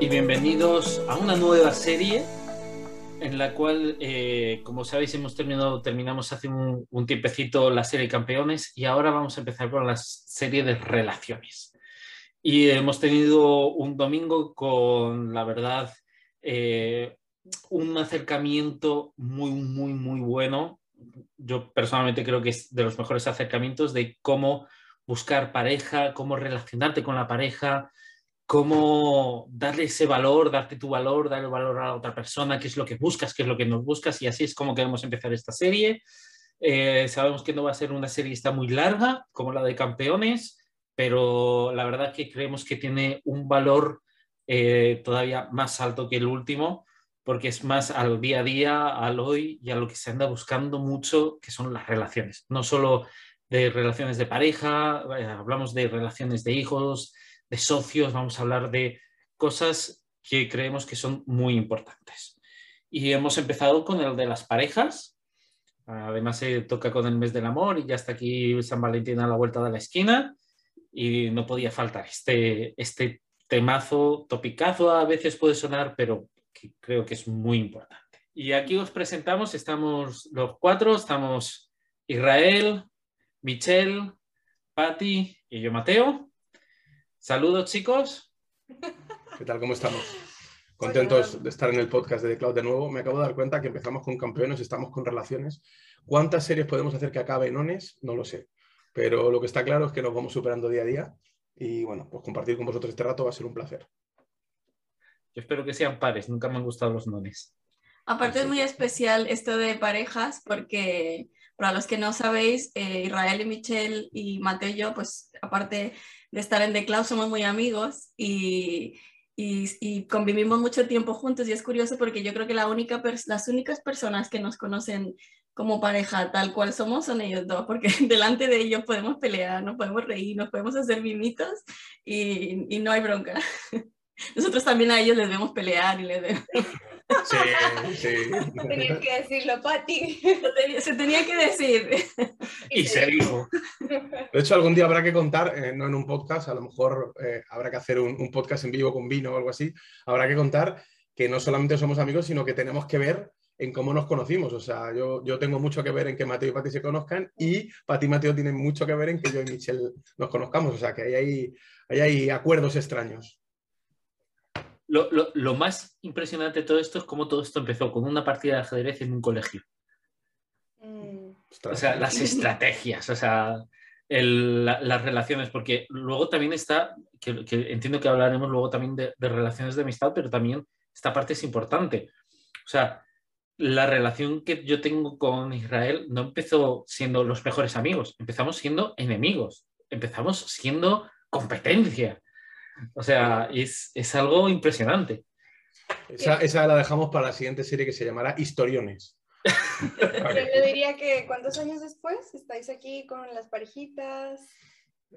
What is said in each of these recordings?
y bienvenidos a una nueva serie en la cual, eh, como sabéis, hemos terminado, terminamos hace un, tiempecito la serie Campeones y ahora vamos a empezar con la serie de relaciones. Y hemos tenido un domingo con, la verdad, eh, un acercamiento muy, muy, muy bueno. Yo personalmente creo que es de los mejores acercamientos de cómo buscar pareja, cómo relacionarte con la pareja, cómo darle ese valor, darte tu valor, darle valor a la otra persona, qué es lo que buscas, qué es lo que nos buscas, y así es como queremos empezar esta serie. Eh, sabemos que no va a ser una serie está muy larga, como la de campeones, pero la verdad que creemos que tiene un valor eh, todavía más alto que el último, porque es más al día a día, al hoy y a lo que se anda buscando mucho, que son las relaciones. No solo de relaciones de pareja, eh, hablamos de relaciones de hijos, de socios, vamos a hablar de cosas que creemos que son muy importantes. Y hemos empezado con el de las parejas. Además se toca con el mes del amor y ya está aquí San Valentín a la vuelta de la esquina y no podía faltar este, este temazo, topicazo a veces puede sonar, pero creo que es muy importante. Y aquí os presentamos, estamos los cuatro, estamos Israel, Michelle, Patti y yo Mateo. Saludos, chicos. ¿Qué tal? ¿Cómo estamos? Contentos de estar en el podcast de The Cloud de nuevo. Me acabo de dar cuenta que empezamos con campeones, estamos con relaciones. ¿Cuántas series podemos hacer que acabe en ONES? No lo sé. Pero lo que está claro es que nos vamos superando día a día. Y bueno, pues compartir con vosotros este rato va a ser un placer. Yo espero que sean pares, nunca me han gustado los nones. Aparte es muy especial esto de parejas porque para los que no sabéis, eh, Israel y Michelle y Mateo y yo, pues aparte de estar en The Cloud, somos muy amigos y, y, convivimos mucho tiempo juntos y es curioso porque yo creo que la única las únicas personas que nos conocen como pareja tal cual somos son ellos dos, porque delante de ellos podemos pelear, nos podemos reír, nos podemos hacer mimitos y, y no hay bronca. Nosotros también a ellos les vemos pelear y les vemos... Sí, sí. Tenía que decirlo, Pati. Se tenía que decir. Y se dijo. De hecho, algún día habrá que contar, eh, no en un podcast, a lo mejor eh, habrá que hacer un, podcast en vivo con vino o algo así. Habrá que contar que no solamente somos amigos, sino que tenemos que ver en cómo nos conocimos. O sea, yo, yo tengo mucho que ver en que Mateo y Pati se conozcan y Pati y Mateo tienen mucho que ver en que yo y Michelle nos conozcamos. O sea, que hay, hay, hay acuerdos extraños lo, más impresionante de todo esto es cómo todo esto empezó con una partida de ajedrez en un colegio. Mm. O sea, las estrategias, o sea, las relaciones, porque luego también está, que, entiendo que hablaremos luego también de, relaciones de amistad, pero también esta parte es importante. O sea, la relación que yo tengo con Israel no empezó siendo los mejores amigos, empezamos siendo enemigos, empezamos siendo competencia. O sea, es, algo impresionante. Esa, la dejamos para la siguiente serie que se llamará Historiones. Yo diría que ¿cuántos años después estáis aquí con las parejitas?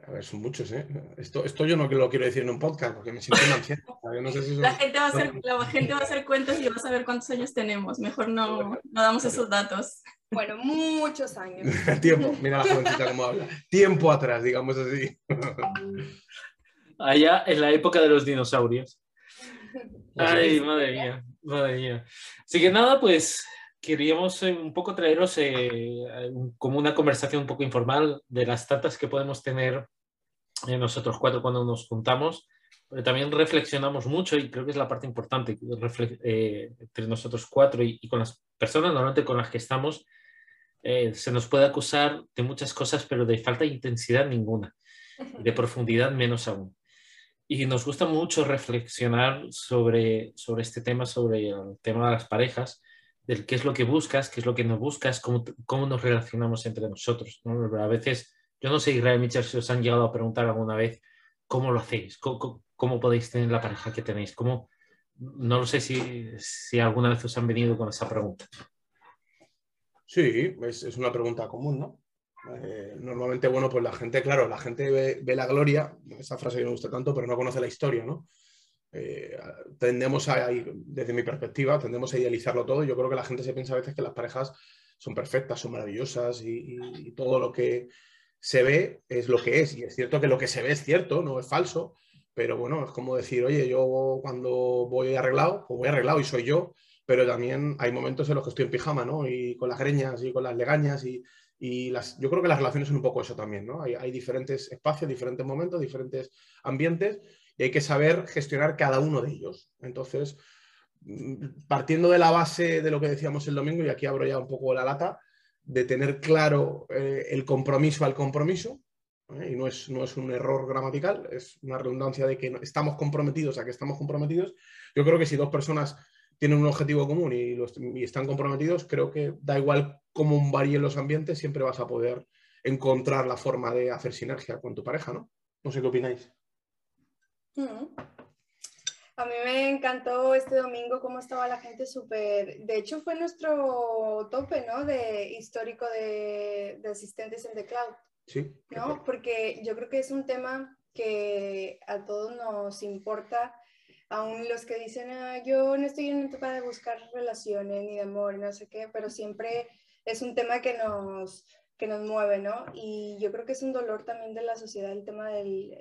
A ver, son muchos, ¿eh? Esto, esto yo no lo quiero decir en un podcast porque me siento una la, gente va a hacer, la gente va a hacer cuentas y va a saber cuántos años tenemos. Mejor no, no damos esos datos. Bueno, muchos años. Tiempo, mira la jovencita cómo habla. Tiempo atrás, digamos así allá en la época de los dinosaurios. Ay, madre mía, madre mía. Así que nada, pues queríamos eh, un poco traeros eh, como una conversación un poco informal de las tantas que podemos tener eh, nosotros cuatro cuando nos juntamos, pero también reflexionamos mucho y creo que es la parte importante entre nosotros cuatro y, con las personas normalmente con las que estamos. se nos puede acusar de muchas cosas, pero de falta de intensidad ninguna, de profundidad menos aún. Y nos gusta mucho reflexionar sobre, sobre este tema, sobre el tema de las parejas, del qué es lo que buscas, qué es lo que no buscas, cómo, cómo nos relacionamos entre nosotros. A veces, yo no sé, Israel Mitchell, si os han llegado a preguntar alguna vez cómo lo hacéis, cómo, cómo, podéis tener la pareja que tenéis, cómo, no lo sé si, si, alguna vez os han venido con esa pregunta. Sí, es, es una pregunta común, ¿no? Normalmente, bueno, pues la gente, claro, la gente ve, la gloria, esa frase que me gusta tanto, pero no conoce la historia, ¿no? Eh, tendemos a, desde mi perspectiva, tendemos a idealizarlo todo. Yo creo que la gente se piensa a veces que las parejas son perfectas, son maravillosas y, todo lo que se ve es lo que es. Y es cierto que lo que se ve es cierto, no es falso, pero bueno, es como decir, oye, yo cuando voy arreglado, pues voy arreglado y soy yo, pero también hay momentos en los que estoy en pijama, ¿no? Y con las greñas y con las legañas y, y yo creo que las relaciones son un poco eso también, ¿no? Hay, hay, diferentes espacios, diferentes momentos, diferentes ambientes y hay que saber gestionar cada uno de ellos. Entonces, mm, partiendo de la base de lo que decíamos el domingo, y aquí abro ya un poco la lata, de tener claro eh, el compromiso al compromiso, ¿eh? y no es, no es un error gramatical, es una redundancia de que estamos comprometidos a que estamos comprometidos. Yo creo que si dos personas tienen un objetivo común y, los, y están comprometidos, creo que da igual cómo varíen los ambientes, siempre vas a poder encontrar la forma de hacer sinergia con tu pareja, ¿no? No sé qué opináis. Mm. A mí me encantó este domingo cómo estaba la gente súper... De hecho, fue nuestro tope, ¿no? De histórico de, de asistentes en The Cloud. Sí. ¿No? Porque yo creo que es un tema que a todos nos importa, aún los que dicen, ah, yo no estoy en una etapa de buscar relaciones ni de amor, no sé qué, pero siempre es un tema que nos, que nos mueve, ¿no? Y yo creo que es un dolor también de la sociedad el tema del...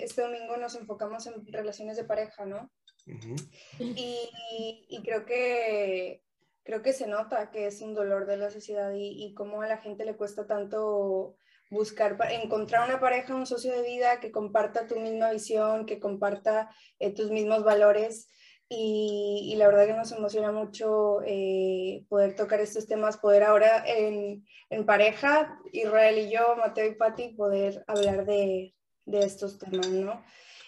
Este domingo nos enfocamos en relaciones de pareja, ¿no? Uh -huh. y, y, creo que creo que se nota que es un dolor de la sociedad y, y cómo a la gente le cuesta tanto buscar, encontrar una pareja, un socio de vida que comparta tu misma visión, que comparta eh, tus mismos valores. Y, y, la verdad que nos emociona mucho eh, poder tocar estos temas, poder ahora en, en, pareja, Israel y yo, Mateo y Patti, poder hablar de, de estos temas, ¿no?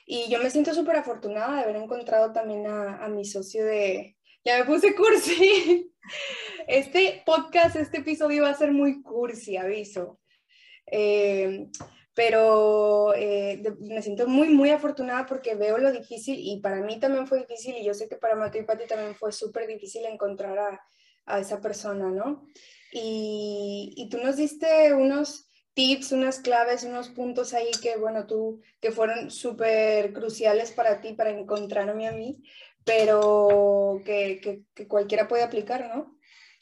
Y yo me siento súper afortunada de haber encontrado también a, a, mi socio de... Ya me puse cursi. Este podcast, este episodio va a ser muy cursi, aviso. Eh, pero eh, me siento muy, muy afortunada porque veo lo difícil y para mí también fue difícil y yo sé que para Mateo y Pati también fue súper difícil encontrar a, a, esa persona, ¿no? Y, y, tú nos diste unos tips, unas claves, unos puntos ahí que, bueno, tú, que fueron súper cruciales para ti, para encontrarme a mí, pero que, que, que cualquiera puede aplicar, ¿no?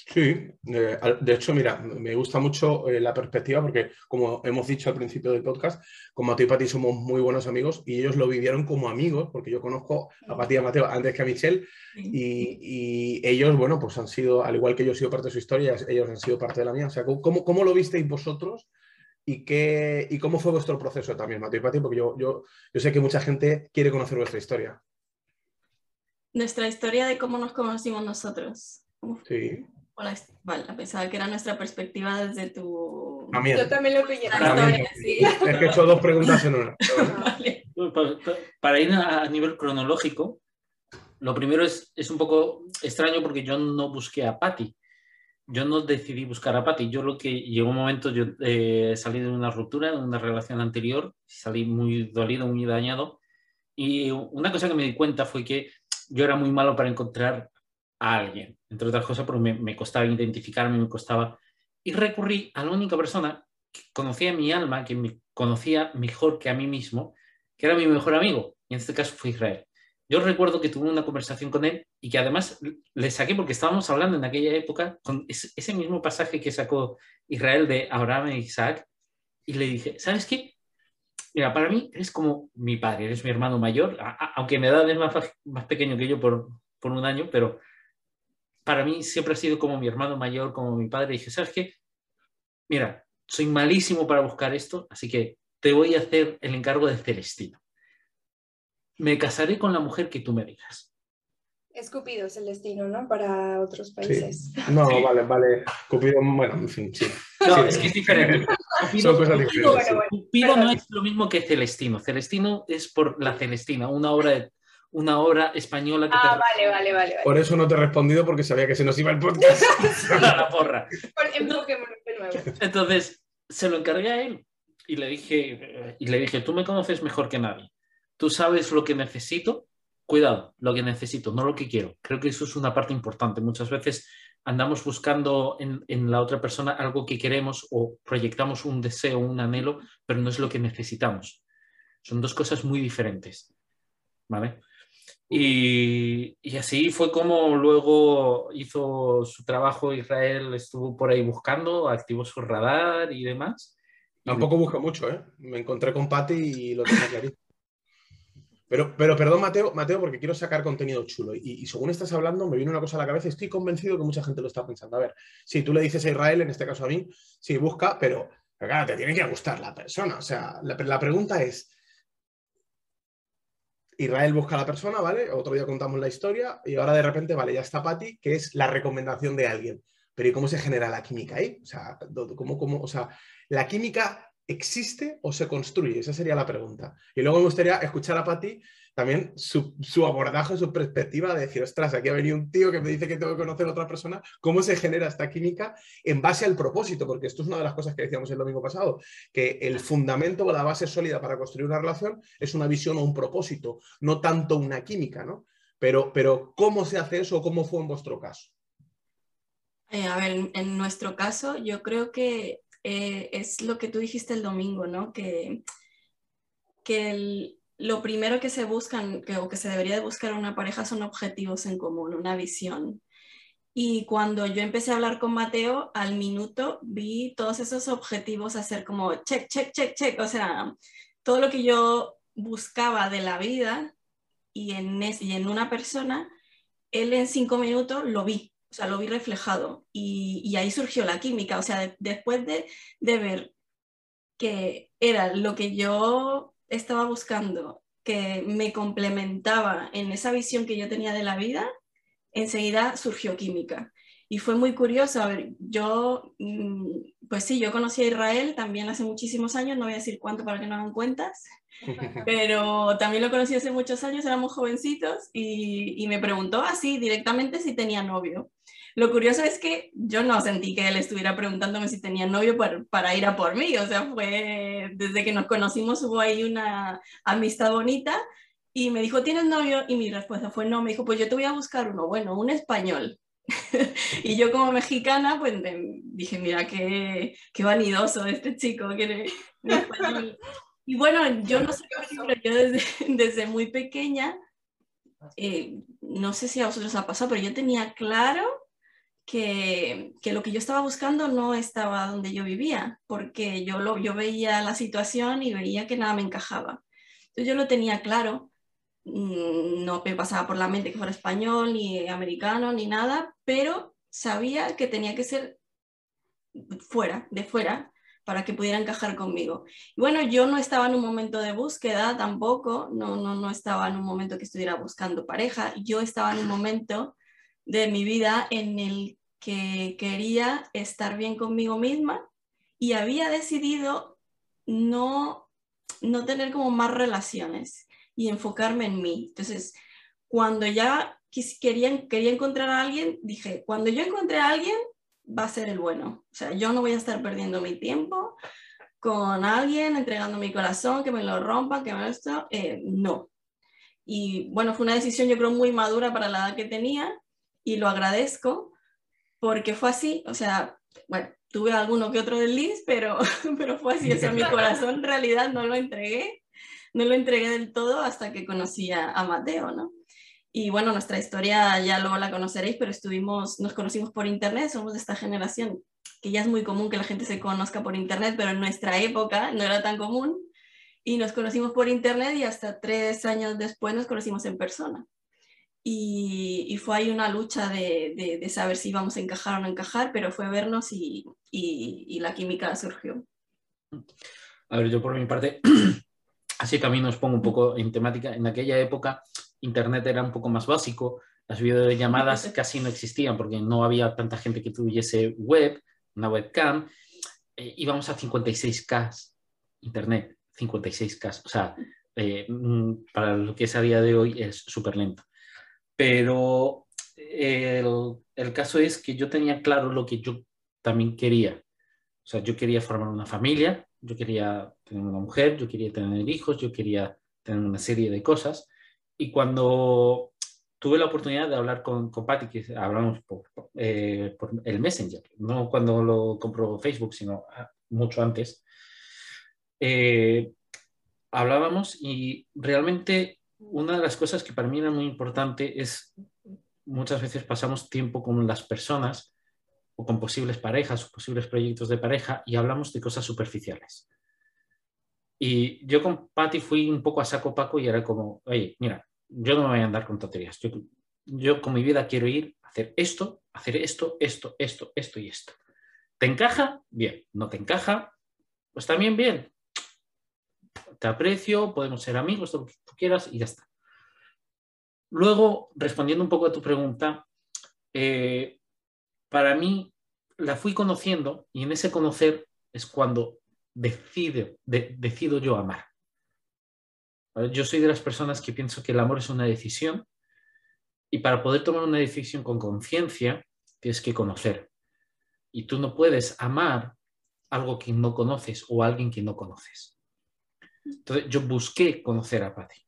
Sí, de hecho, mira, me gusta mucho eh, la perspectiva porque, como hemos dicho al principio del podcast, con Mateo y Pati somos muy buenos amigos y ellos lo vivieron como amigos, porque yo conozco a Pati y a Mateo antes que a Michelle y, y, ellos, bueno, pues han sido, al igual que yo he sido parte de su historia, ellos han sido parte de la mía. O sea, ¿cómo, cómo lo visteis vosotros y, qué, y cómo fue vuestro proceso también, Mateo y Pati? Porque yo, yo, yo sé que mucha gente quiere conocer vuestra historia. Nuestra historia de cómo nos conocimos nosotros. Sí. Hola, vale, pensaba que era nuestra perspectiva desde tu... También. Yo también lo pillé. Sí. Es que he hecho dos preguntas en una. vale. Para ir a nivel cronológico, lo primero es, es un poco extraño porque yo no busqué a Patty. Yo no decidí buscar a Patty. Yo lo que llegó un momento, yo eh, salí de una ruptura, de una relación anterior, salí muy dolido, muy dañado. Y una cosa que me di cuenta fue que yo era muy malo para encontrar a alguien, entre otras cosas porque me, me, costaba identificarme, me costaba... Y recurrí a la única persona que conocía mi alma, que me conocía mejor que a mí mismo, que era mi mejor amigo, y en este caso fue Israel. Yo recuerdo que tuve una conversación con él y que además le saqué porque estábamos hablando en aquella época con ese mismo pasaje que sacó Israel de Abraham e Isaac y le dije, ¿sabes qué? Mira, para mí eres como mi padre, eres mi hermano mayor, aunque me edad es más, más pequeño que yo por, por un año, pero para mí siempre ha sido como mi hermano mayor, como mi padre. Y dije, ¿sabes qué? Mira, soy malísimo para buscar esto, así que te voy a hacer el encargo de Celestino. Me casaré con la mujer que tú me digas. Es Cupido Celestino, ¿no? Para otros países. Sí. No, sí. vale, vale. Cupido, bueno, en fin, sí. No, sí. es que es diferente. Bueno, bueno, Cupido no es lo mismo que Celestino. Celestino es por la Celestina, una obra de una obra española que Ah, te... vale, vale, vale. vale. Por eso no te he respondido porque sabía que se nos iba el podcast. la porra. Entonces, se lo encargué a él y le dije, y le dije, tú me conoces mejor que nadie. Tú sabes lo que necesito. Cuidado, lo que necesito, no lo que quiero. Creo que eso es una parte importante. Muchas veces andamos buscando en, en la otra persona algo que queremos o proyectamos un deseo, un anhelo, pero no es lo que necesitamos. Son dos cosas muy diferentes. ¿Vale? Y, y, así fue como luego hizo su trabajo Israel, estuvo por ahí buscando, activó su radar y demás. Tampoco busco mucho, ¿eh? Me encontré con Pati y lo tenía clarísimo. Pero, pero perdón, Mateo, Mateo, porque quiero sacar contenido chulo. Y, según estás hablando, me viene una cosa a la cabeza. Estoy convencido que mucha gente lo está pensando. A ver, si tú le dices a Israel, en este caso a mí, sí, busca, pero, claro, te tiene que gustar la persona. O sea, la, pregunta es, Israel busca a la persona, ¿vale? Otro día contamos la historia y ahora de repente, vale, ya está Patti, que es la recomendación de alguien. Pero ¿y cómo se genera la química ahí? O sea, ¿cómo, cómo, o sea, la química ¿existe o se construye? Esa sería la pregunta. Y luego me gustaría escuchar a Patti también su, abordaje, su perspectiva de decir, ostras, aquí ha venido un tío que me dice que tengo que conocer a otra persona, ¿cómo se genera esta química en base al propósito? Porque esto es una de las cosas que decíamos el domingo pasado, que el fundamento o la base sólida para construir una relación es una visión o un propósito, no tanto una química, ¿no? Pero, pero ¿cómo se hace eso? ¿Cómo fue en vuestro caso? Eh, a ver, en nuestro caso, yo creo que eh, es lo que tú dijiste el domingo, ¿no? Que, que lo primero que se buscan que, o que se debería de buscar en una pareja son objetivos en común, una visión. Y cuando yo empecé a hablar con Mateo, al minuto vi todos esos objetivos hacer como check, check, check, check. O sea, todo lo que yo buscaba de la vida y en, y en una persona, él en cinco minutos lo vi o sea, lo vi reflejado y, ahí surgió la química, o sea, después de, ver que era lo que yo estaba buscando, que me complementaba en esa visión que yo tenía de la vida, enseguida surgió química. Y fue muy curioso, a ver, yo, mm, pues sí, yo conocí a Israel también hace muchísimos años, no voy a decir cuánto para que no hagan cuentas, pero también lo conocí hace muchos años, éramos jovencitos y, y me preguntó así directamente si tenía novio. Lo curioso es que yo no sentí que él estuviera preguntándome si tenía novio para, ir a por mí, o sea, fue desde que nos conocimos hubo ahí una amistad bonita y me dijo, ¿tienes novio? Y mi respuesta fue no, me dijo, pues yo te voy a buscar uno, bueno, un español. y yo como mexicana, pues dije, mira, qué, qué vanidoso este chico, que. Y bueno, yo no sé, pero yo desde, desde muy pequeña, eh, no sé si a vosotros ha pasado, pero yo tenía claro que, lo que yo estaba buscando no estaba donde yo vivía, porque yo, lo, yo veía la situación y veía que nada me encajaba. Entonces yo lo tenía claro, mm, no me pasaba por la mente que fuera español, ni americano, ni nada, pero sabía que tenía que ser fuera, de fuera, para que pudiera encajar conmigo. Y bueno, yo no estaba en un momento de búsqueda tampoco, no, no, no estaba en un momento que estuviera buscando pareja, yo estaba en un momento de mi vida en el que quería estar bien conmigo misma y había decidido no, no tener como más relaciones y enfocarme en mí. Entonces, cuando ya quería, quería encontrar a alguien, dije, cuando yo encontré a alguien, va a ser el bueno. O sea, yo no voy a estar perdiendo mi tiempo con alguien, entregando mi corazón, que me lo rompa, que me esto. Eh, no. Y bueno, fue una decisión yo creo muy madura para la edad que tenía y lo agradezco porque fue así, o sea, bueno, tuve alguno que otro desliz, pero, pero fue así, o sea, mi corazón en realidad no lo entregué, no lo entregué del todo hasta que conocí a, Mateo, ¿no? Y bueno, nuestra historia ya luego la conoceréis, pero estuvimos, nos conocimos por internet, somos de esta generación, que ya es muy común que la gente se conozca por internet, pero en nuestra época no era tan común. Y nos conocimos por internet y hasta tres años después nos conocimos en persona y, fue ahí una lucha de, de, saber si íbamos a encajar o no encajar, pero fue vernos y, y, la química surgió. A ver, yo por mi parte, así también os pongo un poco en temática. En aquella época, Internet era un poco más básico, las videollamadas casi no existían porque no había tanta gente que tuviese web, una webcam. Eh, íbamos a 56K Internet, 56K. O sea, eh, mm, para lo que es a día de hoy es súper lento. Pero el, caso es que yo tenía claro lo que yo también quería. O sea, yo quería formar una familia, yo quería tener una mujer, yo quería tener hijos, yo quería tener una serie de cosas. Y cuando tuve la oportunidad de hablar con, con Patty, que hablamos por, eh, por, el Messenger, no cuando lo compró Facebook, sino ah, mucho antes, eh, hablábamos y realmente una de las cosas que para mí era muy importante es muchas veces pasamos tiempo con las personas o con posibles parejas o posibles proyectos de pareja y hablamos de cosas superficiales. Y yo con Patty fui un poco a saco paco y era como, oye, mira, yo no me voy a andar con tonterías. Yo, yo con mi vida quiero ir a hacer esto, hacer esto, esto, esto, esto y esto. ¿Te encaja? Bien. ¿No te encaja? Pues también bien. Te aprecio, podemos ser amigos, lo que tú quieras y ya está. Luego, respondiendo un poco a tu pregunta, eh, para mí la fui conociendo y en ese conocer es cuando decido, decido yo amar. Yo soy de las personas que pienso que el amor es una decisión y para poder tomar una decisión con conciencia tienes que conocer. Y tú no puedes amar algo que no conoces o alguien que no conoces. Entonces yo busqué conocer a Patti.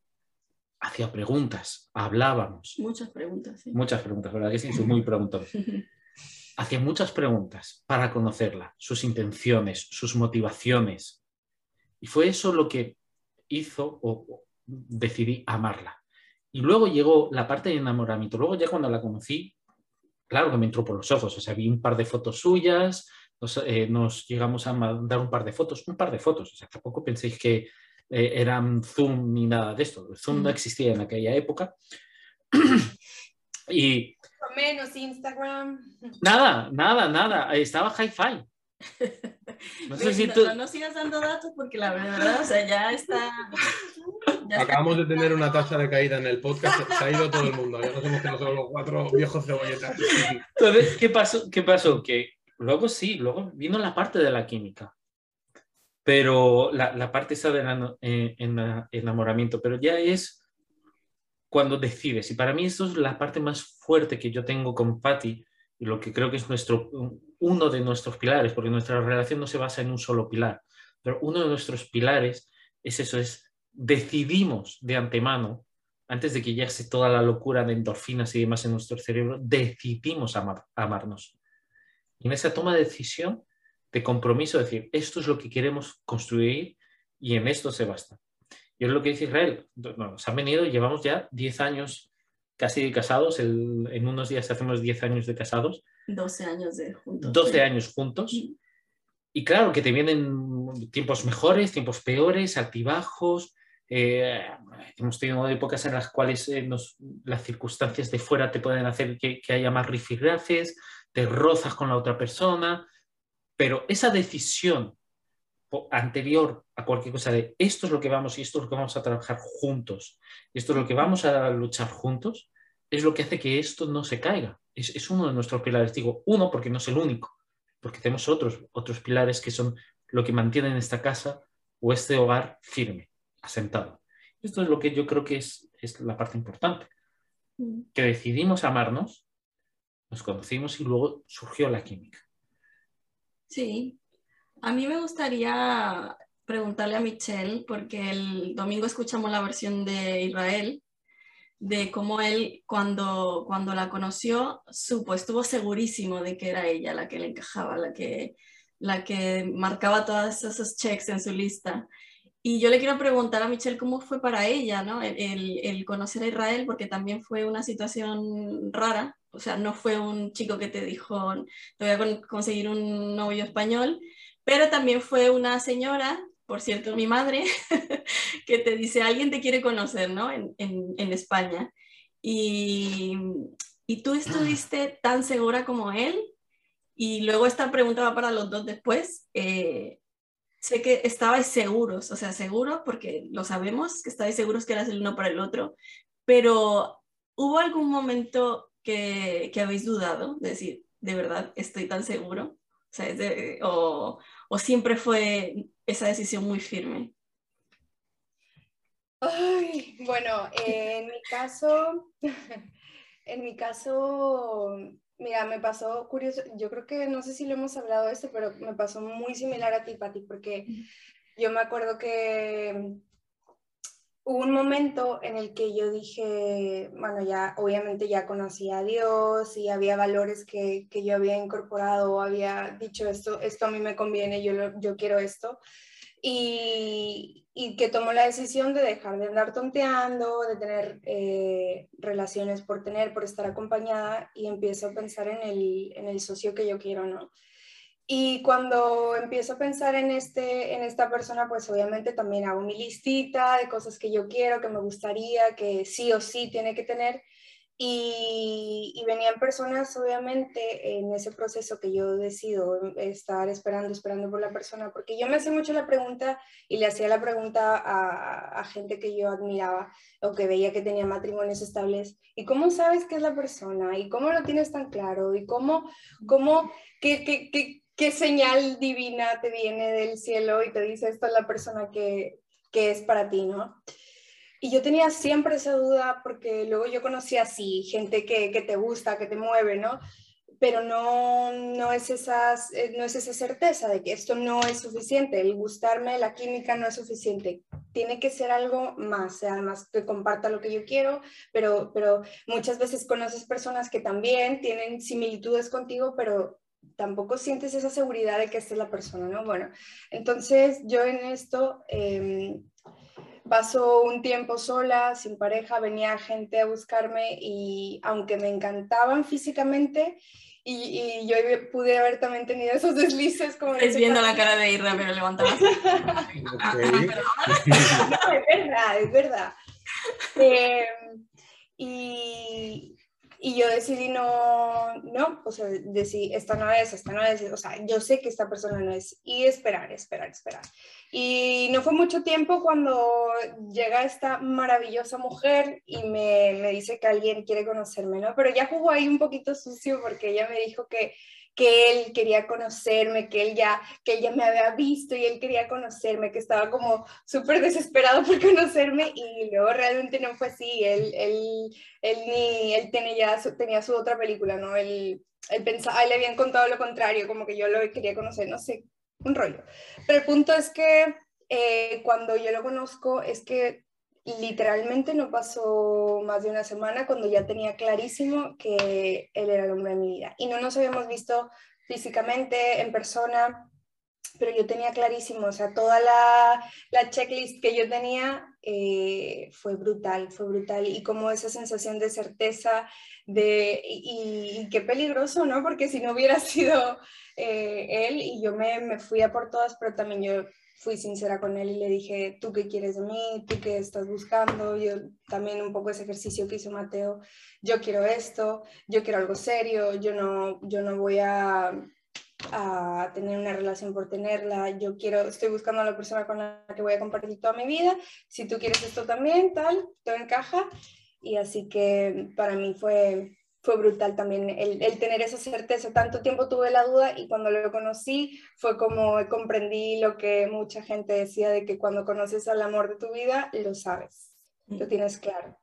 Hacía preguntas, hablábamos. Muchas preguntas, sí. Muchas preguntas, ¿verdad que sí? Soy muy preguntón. Hacía muchas preguntas para conocerla, sus intenciones, sus motivaciones. Y fue eso lo que hizo o, decidí amarla. Y luego llegó la parte de enamoramiento. Luego ya cuando la conocí, claro que me entró por los ojos. O sea, vi un par de fotos suyas, nos, eh, llegamos a mandar un par de fotos, un par de fotos. O sea, tampoco penséis que eh, eran Zoom ni nada de esto. Zoom no existía en aquella época. y menos Instagram. Nada, nada, nada. Estaba hi-fi. No, sé si tú... no, sigas dando datos porque la verdad, o sea, ya está. Acabamos de tener una tasa de caída en el podcast, se ha ido todo el mundo. Ya nos hemos quedado solo los cuatro viejos cebolletas. Entonces, ¿qué pasó? ¿qué pasó? Que luego sí, luego vino la parte de la química. Pero la, la parte esa del eh, enamoramiento, pero ya es cuando decides. Y para mí esto es la parte más fuerte que yo tengo con Patty y lo que creo que es nuestro, uno de nuestros pilares, porque nuestra relación no se basa en un solo pilar, pero uno de nuestros pilares es eso, es decidimos de antemano, antes de que llegue toda la locura de endorfinas y demás en nuestro cerebro, decidimos amar, amarnos. Y en esa toma de decisión, de compromiso, decir, esto es lo que queremos construir y en esto se basta. Y es lo que dice Israel. Nos han venido, llevamos ya 10 años casi casados. en unos días hacemos 10 años de casados. 12 años de juntos. 12 años juntos. Y claro que te vienen tiempos mejores, tiempos peores, altibajos. Eh, hemos tenido épocas en las cuales eh, las circunstancias de fuera te pueden hacer que, que haya más rifirrafes, te rozas con la otra persona, pero esa decisión anterior a cualquier cosa de esto es lo que vamos y esto es lo que vamos a trabajar juntos, esto es lo que vamos a luchar juntos, es lo que hace que esto no se caiga. Es, uno de nuestros pilares. Digo uno porque no es el único, porque tenemos otros, otros pilares que son lo que mantienen esta casa o este hogar firme, asentado. Esto es lo que yo creo que es, es la parte importante. Mm. Que decidimos amarnos, nos conocimos y luego surgió la química. Sí, a mí me gustaría preguntarle a Michelle, porque el domingo escuchamos la versión de Israel, de cómo él cuando, cuando la conoció supo, estuvo segurísimo de que era ella la que le encajaba, la que, la que marcaba todos esos checks en su lista. Y yo le quiero preguntar a Michelle cómo fue para ella ¿no? el, el, conocer a Israel, porque también fue una situación rara. O sea, no fue un chico que te dijo, te voy a conseguir un novio español, pero también fue una señora, por cierto, mi madre, que te dice, alguien te quiere conocer, ¿no? En, en, España. Y, y, tú estuviste tan segura como él. Y luego esta pregunta va para los dos después. Eh, sé que estabais seguros, o sea, seguros porque lo sabemos, que estabais seguros que eras el uno para el otro, pero ¿hubo algún momento que, que habéis dudado? De decir, de verdad, estoy tan seguro. O, sea, o, ¿O siempre fue esa decisión muy firme? Ay, bueno, en mi caso, en mi caso, mira, me pasó curioso, yo creo que no sé si lo hemos hablado de esto, pero me pasó muy similar a ti, Pati, porque yo me acuerdo que hubo un momento en el que yo dije, bueno, ya obviamente ya conocía a Dios y había valores que, que yo había incorporado, había dicho esto, esto a mí me conviene, yo, yo quiero esto. Y, y, que tomó la decisión de dejar de andar tonteando, de tener eh, relaciones por tener, por estar acompañada y empiezo a pensar en el, en el socio que yo quiero, ¿no? Y cuando empiezo a pensar en, este, en esta persona, pues obviamente también hago mi listita de cosas que yo quiero, que me gustaría, que sí o sí tiene que tener. Y, venían personas, obviamente, en ese proceso que yo decido estar esperando, esperando por la persona, porque yo me hacía mucho la pregunta y le hacía la pregunta a, a, gente que yo admiraba o que veía que tenía matrimonios estables, ¿y cómo sabes que es la persona? ¿Y cómo lo tienes tan claro? ¿Y cómo, cómo qué, qué, qué, qué señal divina te viene del cielo y te dice esto es la persona que, que es para ti, ¿no? Y yo tenía siempre esa duda porque luego yo conocí así, gente que, que te gusta, que te mueve, ¿no? Pero no, no, es esas, eh, no es esa certeza de que esto no es suficiente, el gustarme, la química no es suficiente. Tiene que ser algo más, además que comparta lo que yo quiero, pero, pero muchas veces conoces personas que también tienen similitudes contigo, pero tampoco sientes esa seguridad de que esta es la persona, ¿no? Bueno, entonces yo en esto eh, paso un tiempo sola, sin pareja, venía gente a buscarme y aunque me encantaban físicamente, y, yo pude haber también tenido esos deslices como... Estás viendo la cara de Irra, pero levantabas. No, es verdad, es verdad. Eh, y, y yo decidí no, no, o sea, decidí, esta no es, esta no es, o sea, yo sé que esta persona no es, y esperar, esperar, esperar. Y no fue mucho tiempo cuando llega esta maravillosa mujer y me, me dice que alguien quiere conocerme, ¿no? Pero ya jugó ahí un poquito sucio porque ella me dijo que que él quería conocerme, que él ya, que ella me había visto y él quería conocerme, que estaba como súper desesperado por conocerme y luego realmente no fue así, él, él, él, ni, él tenía, ya su, tenía su otra película, ¿no? Él, él pensaba, él le habían contado lo contrario, como que yo lo quería conocer, no sé, un rollo. Pero el punto es que eh, cuando yo lo conozco es que literalmente no pasó más de una semana cuando ya tenía clarísimo que él era el hombre de mi vida. Y no nos habíamos visto físicamente, en persona, pero yo tenía clarísimo, o sea, toda la, la checklist que yo tenía eh, fue brutal, fue brutal. Y como esa sensación de certeza, de, y, qué peligroso, ¿no? Porque si no hubiera sido eh, él y yo me, me fui a por todas, pero también yo fui sincera con él y le dije, ¿tú qué quieres de mí? ¿Tú qué estás buscando? Yo también un poco ese ejercicio que hizo Mateo, yo quiero esto, yo quiero algo serio, yo no, yo no voy a, a tener una relación por tenerla, yo quiero, estoy buscando a la persona con la que voy a compartir toda mi vida, si tú quieres esto también, tal, todo encaja. Y así que para mí fue, fue brutal también el, el, tener esa certeza. Tanto tiempo tuve la duda y cuando lo conocí fue como comprendí lo que mucha gente decía de que cuando conoces al amor de tu vida, lo sabes, lo tienes claro.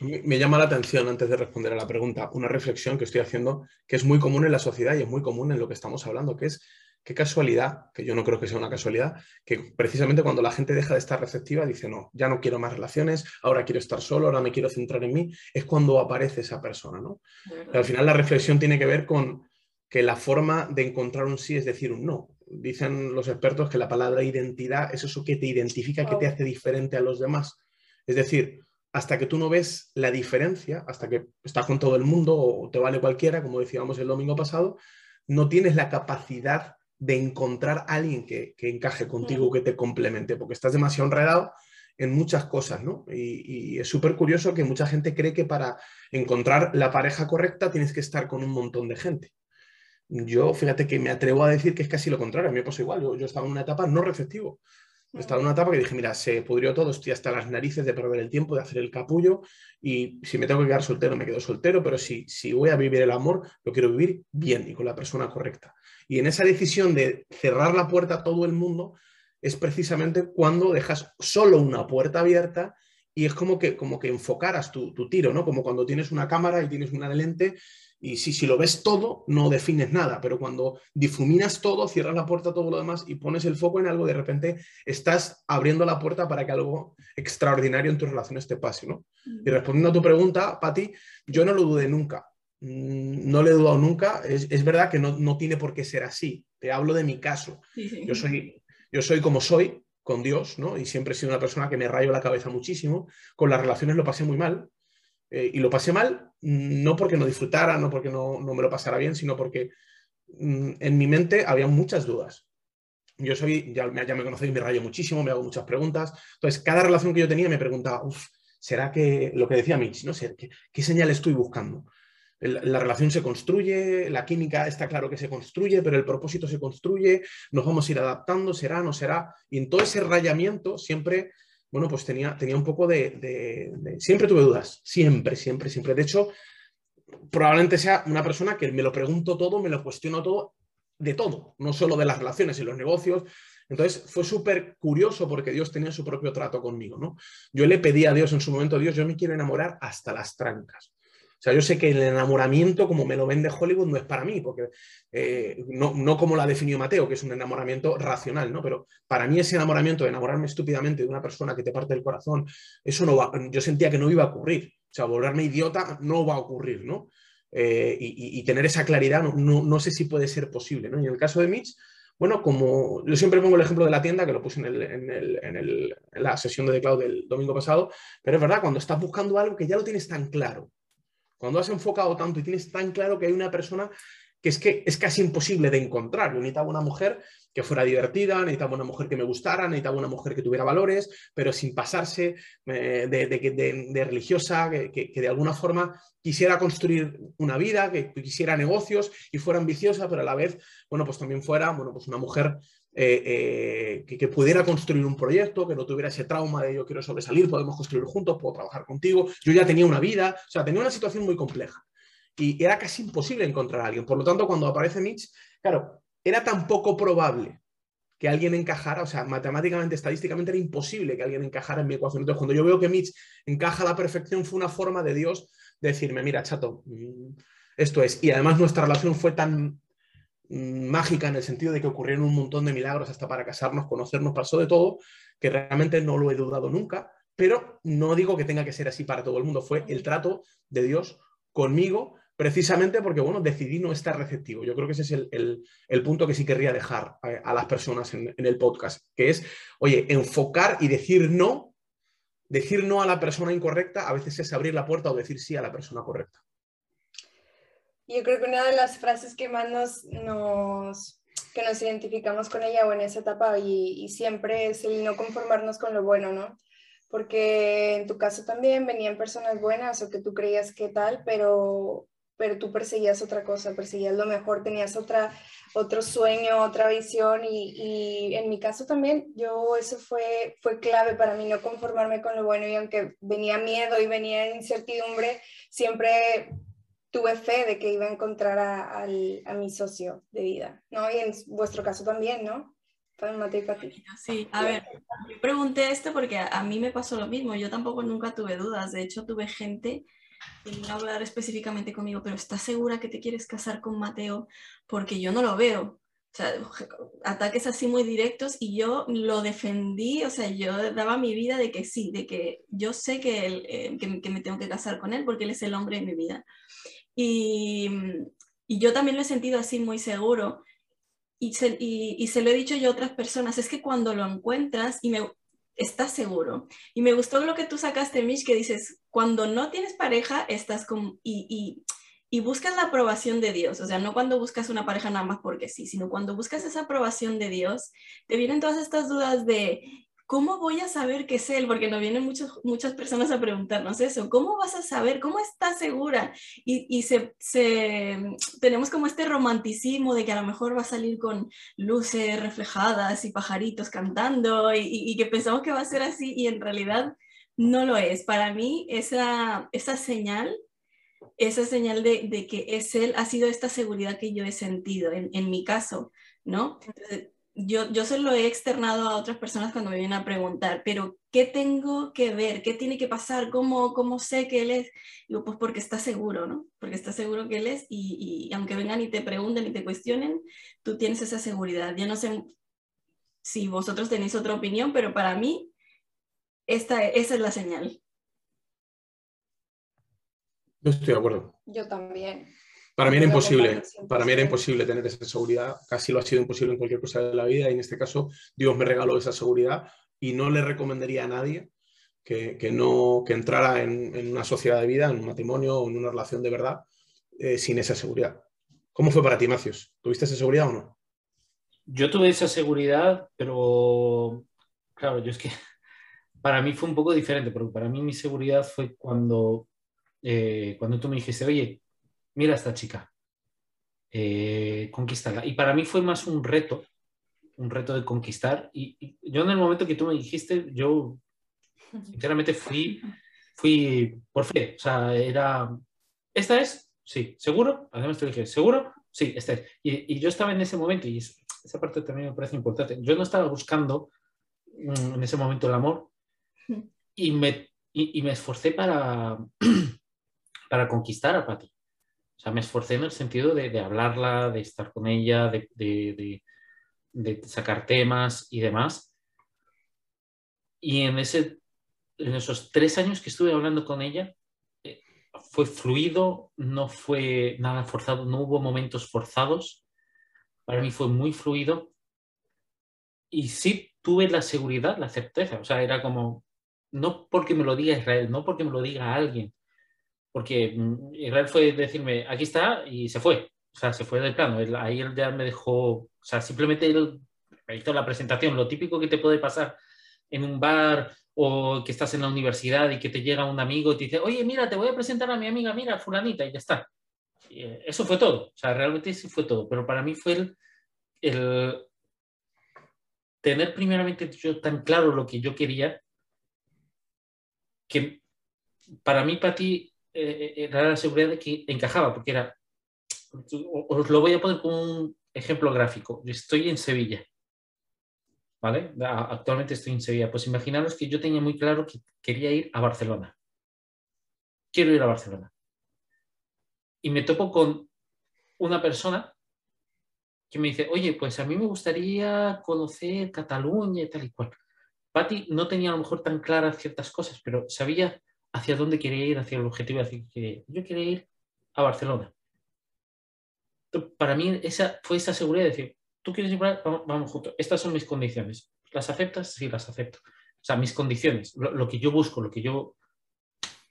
Me llama la atención, antes de responder a la pregunta, una reflexión que estoy haciendo que es muy común en la sociedad y es muy común en lo que estamos hablando, que es qué casualidad, que yo no creo que sea una casualidad, que precisamente cuando la gente deja de estar receptiva, dice, no, ya no quiero más relaciones, ahora quiero estar solo, ahora me quiero centrar en mí, es cuando aparece esa persona, ¿no? al final la reflexión tiene que ver con que la forma de encontrar un sí es decir un no. Dicen los expertos que la palabra identidad es eso que te identifica, que te hace diferente a los demás. Es decir, hasta que tú no ves la diferencia, hasta que estás con todo el mundo o te vale cualquiera, como decíamos el domingo pasado, no tienes la capacidad de encontrar a alguien que, encaje contigo, que te complemente, porque estás demasiado enredado en muchas cosas, ¿no? Y, es súper curioso que mucha gente cree que para encontrar la pareja correcta tienes que estar con un montón de gente. Yo, fíjate que me atrevo a decir que es casi lo contrario, a mí me pasa igual, yo, yo estaba en una etapa no receptivo. Estaba en una etapa que dije, mira, se pudrió todo, estoy hasta las narices de perder el tiempo, de hacer el capullo, y si me tengo que quedar soltero, me quedo soltero, pero si, si voy a vivir el amor, lo quiero vivir bien y con la persona correcta. Y en esa decisión de cerrar la puerta a todo el mundo es precisamente cuando dejas solo una puerta abierta y es como que, como que enfocaras tu, tiro, ¿no? Como cuando tienes una cámara y tienes una lente y si, si lo ves todo, no defines nada, pero cuando difuminas todo, cierras la puerta a todo lo demás y pones el foco en algo, de repente estás abriendo la puerta para que algo extraordinario en tus relaciones te pase, ¿no? Y respondiendo a tu pregunta, Patti, yo no lo dudé nunca. Mm, no le he dudado nunca. Es, verdad que no, tiene por qué ser así. Te hablo de mi caso. Yo, soy, yo soy como soy con Dios, ¿no? Y siempre he sido una persona que me rayo la cabeza muchísimo. Con las relaciones lo pasé muy mal. Eh, y lo pasé mal no porque no disfrutara, no porque no, me lo pasara bien, sino porque mm, en mi mente había muchas dudas. Yo soy, ya, ya me conocéis, me rayo muchísimo, me hago muchas preguntas. Entonces, cada relación que yo tenía me preguntaba, uff, ¿será que lo que decía Mitch, ¿no? ¿Qué, qué señal estoy buscando? la relación se construye, la química está claro que se construye, pero el propósito se construye, nos vamos a ir adaptando, será, no será. Y en todo ese rayamiento siempre, bueno, pues tenía, tenía un poco de, Siempre tuve dudas, siempre, siempre, siempre. De hecho, probablemente sea una persona que me lo pregunto todo, me lo cuestiono todo, de todo, no solo de las relaciones y los negocios. Entonces fue súper curioso porque Dios tenía su propio trato conmigo, ¿no? Yo le pedí a Dios en su momento, Dios, yo me quiero enamorar hasta las trancas. Sea, yo sé que el enamoramiento, como me lo vende Hollywood, no es para mí, porque eh, no, como la definió Mateo, que es un enamoramiento racional, ¿no? Pero para mí ese enamoramiento de enamorarme estúpidamente de una persona que te parte el corazón, eso no va, yo sentía que no iba a ocurrir. O sea, volverme idiota no va a ocurrir, ¿no? Eh, y, tener esa claridad no, sé si puede ser posible, ¿no? Y en el caso de Mitch, bueno, como yo siempre pongo el ejemplo de la tienda, que lo puse en, la sesión de declaro del domingo pasado, pero es verdad, cuando estás buscando algo que ya lo tienes tan claro, cuando has enfocado tanto y tienes tan claro que hay una persona que es que es casi imposible de encontrar. Yo necesitaba una mujer que fuera divertida, necesitaba una mujer que me gustara, necesitaba una mujer que tuviera valores, pero sin pasarse eh, de, religiosa, que, de alguna forma quisiera construir una vida, que quisiera negocios y fuera ambiciosa, pero a la vez, bueno, pues también fuera, bueno, pues una mujer eh, eh, que, pudiera construir un proyecto, que no tuviera ese trauma de yo quiero sobresalir, podemos construir juntos, puedo trabajar contigo. Yo ya tenía una vida, o sea, tenía una situación muy compleja y era casi imposible encontrar a alguien. Por lo tanto, cuando aparece Mitch, claro, era tan poco probable que alguien encajara, o sea, matemáticamente, estadísticamente era imposible que alguien encajara en mi ecuación. Entonces, cuando yo veo que Mitch encaja a la perfección, fue una forma de Dios de decirme, mira, chato, mm, esto es. Y además nuestra relación fue tan mágica en el sentido de que ocurrieron un montón de milagros hasta para casarnos, conocernos, pasó de todo, que realmente no lo he dudado nunca, pero no digo que tenga que ser así para todo el mundo, fue el trato de Dios conmigo, precisamente porque, bueno, decidí no estar receptivo. Yo creo que ese es el, punto que sí querría dejar a, las personas en, en el podcast, que es, oye, enfocar y decir no, decir no a la persona incorrecta a veces es abrir la puerta o decir sí a la persona correcta. Yo creo que una de las frases que más nos, nos, que nos identificamos con ella o en esa etapa y, y, siempre es el no conformarnos con lo bueno, ¿no? Porque en tu caso también venían personas buenas o que tú creías que tal, pero, pero tú perseguías otra cosa, perseguías lo mejor, tenías otra, otro sueño, otra visión y, y, en mi caso también yo eso fue, fue clave para mí, no conformarme con lo bueno y aunque venía miedo y venía incertidumbre, siempre tuve fe de que iba a encontrar a, mi socio de vida, ¿no? Y en vuestro caso también, ¿no? Sí, a ver, yo pregunté esto porque a, mí me pasó lo mismo, yo tampoco nunca tuve dudas, de hecho tuve gente vino a hablar específicamente conmigo, pero ¿estás segura que te quieres casar con Mateo? Porque yo no lo veo. O sea, ataques así muy directos y yo lo defendí, o sea, yo daba mi vida de que sí, de que yo sé que, eh, que, que me tengo que casar con él porque él es el hombre de mi vida. Y, y yo también lo he sentido así muy seguro. Y se, y, se, lo he dicho yo a otras personas, es que cuando lo encuentras y me estás seguro. Y me gustó lo que tú sacaste, Mish, que dices, cuando no tienes pareja, estás con... Y, y, buscas la aprobación de Dios, o sea, no cuando buscas una pareja nada más porque sí, sino cuando buscas esa aprobación de Dios, te vienen todas estas dudas de, ¿cómo voy a saber que es él? Porque nos vienen muchas muchas personas a preguntarnos eso. ¿Cómo vas a saber? ¿Cómo estás segura? Y, y se, se, tenemos como este romanticismo de que a lo mejor va a salir con luces reflejadas y pajaritos cantando y, y, que pensamos que va a ser así y en realidad no lo es. Para mí esa, esa señal, esa señal de, de, que es él, ha sido esta seguridad que yo he sentido en, en mi caso, ¿no? Entonces, yo, yo se lo he externado a otras personas cuando me vienen a preguntar, pero ¿qué tengo que ver? ¿Qué tiene que pasar? ¿Cómo, cómo sé que él es? Digo, pues porque está seguro, ¿no? Porque está seguro que él es y, y, aunque vengan y te pregunten y te cuestionen, tú tienes esa seguridad. Yo no sé si vosotros tenéis otra opinión, pero para mí esta, esa es la señal. Yo estoy de acuerdo. Yo también. Para mí era imposible, para mí era imposible tener esa seguridad, casi lo ha sido imposible en cualquier cosa de la vida y en este caso Dios me regaló esa seguridad y no le recomendaría a nadie que, no, que entrara en, una sociedad de vida, en un matrimonio o en una relación de verdad eh, sin esa seguridad. ¿Cómo fue para ti, Macios? ¿Tuviste esa seguridad o no? Yo tuve esa seguridad, pero claro, yo es que para mí fue un poco diferente, porque para mí mi seguridad fue cuando, eh, cuando tú me dijiste, oye, mira a esta chica, eh, conquistarla. Y para mí fue más un reto, un reto de conquistar. Y, yo en el momento que tú me dijiste, yo sinceramente fui, fui por fe. O sea, era, ¿esta es? Sí, ¿seguro? Además te dije, ¿seguro? Sí, esta es. Y, y yo estaba en ese momento, y esa parte también me parece importante, yo no estaba buscando mm, en ese momento el amor, y me, y, me esforcé para, para conquistar a Patti. O sea, me esforcé en el sentido de, hablarla, de estar con ella, de, sacar temas y demás. Y en, ese, en esos tres años que estuve hablando con ella, eh, fue fluido, no fue nada forzado, no hubo momentos forzados. Para mí fue muy fluido. Y sí tuve la seguridad, la certeza. O sea, era como, no porque me lo diga Israel, no porque me lo diga alguien, porque mm, Israel fue decirme, aquí está, y se fue. O sea, se fue del plano. ahí él ya me dejó, o sea, simplemente él hizo la presentación, lo típico que te puede pasar en un bar o que estás en la universidad y que te llega un amigo y te dice, oye, mira, te voy a presentar a mi amiga, mira, fulanita, y ya está. Eh, eso fue todo, o sea, realmente sí fue todo, pero para mí fue el, el tener primeramente yo tan claro lo que yo quería que para mí, para ti, eh, eh, era la seguridad de que encajaba, porque era, os lo voy a poner como un ejemplo gráfico. Estoy en Sevilla, ¿vale? Actualmente estoy en Sevilla. Pues imaginaros que yo tenía muy claro que quería ir a Barcelona. Quiero ir a Barcelona. Y me topo con una persona que me dice, oye, pues a mí me gustaría conocer Cataluña y tal y cual. Patti no tenía a lo mejor tan claras ciertas cosas, pero sabía hacia dónde quería ir, hacia el objetivo, hacia que Yo quería ir a Barcelona. Para mí esa, fue esa seguridad de decir, tú quieres ir para vamos, vamos juntos, estas son mis condiciones. ¿Las aceptas? Sí, las acepto. O sea, mis condiciones, lo, que yo busco, lo que yo...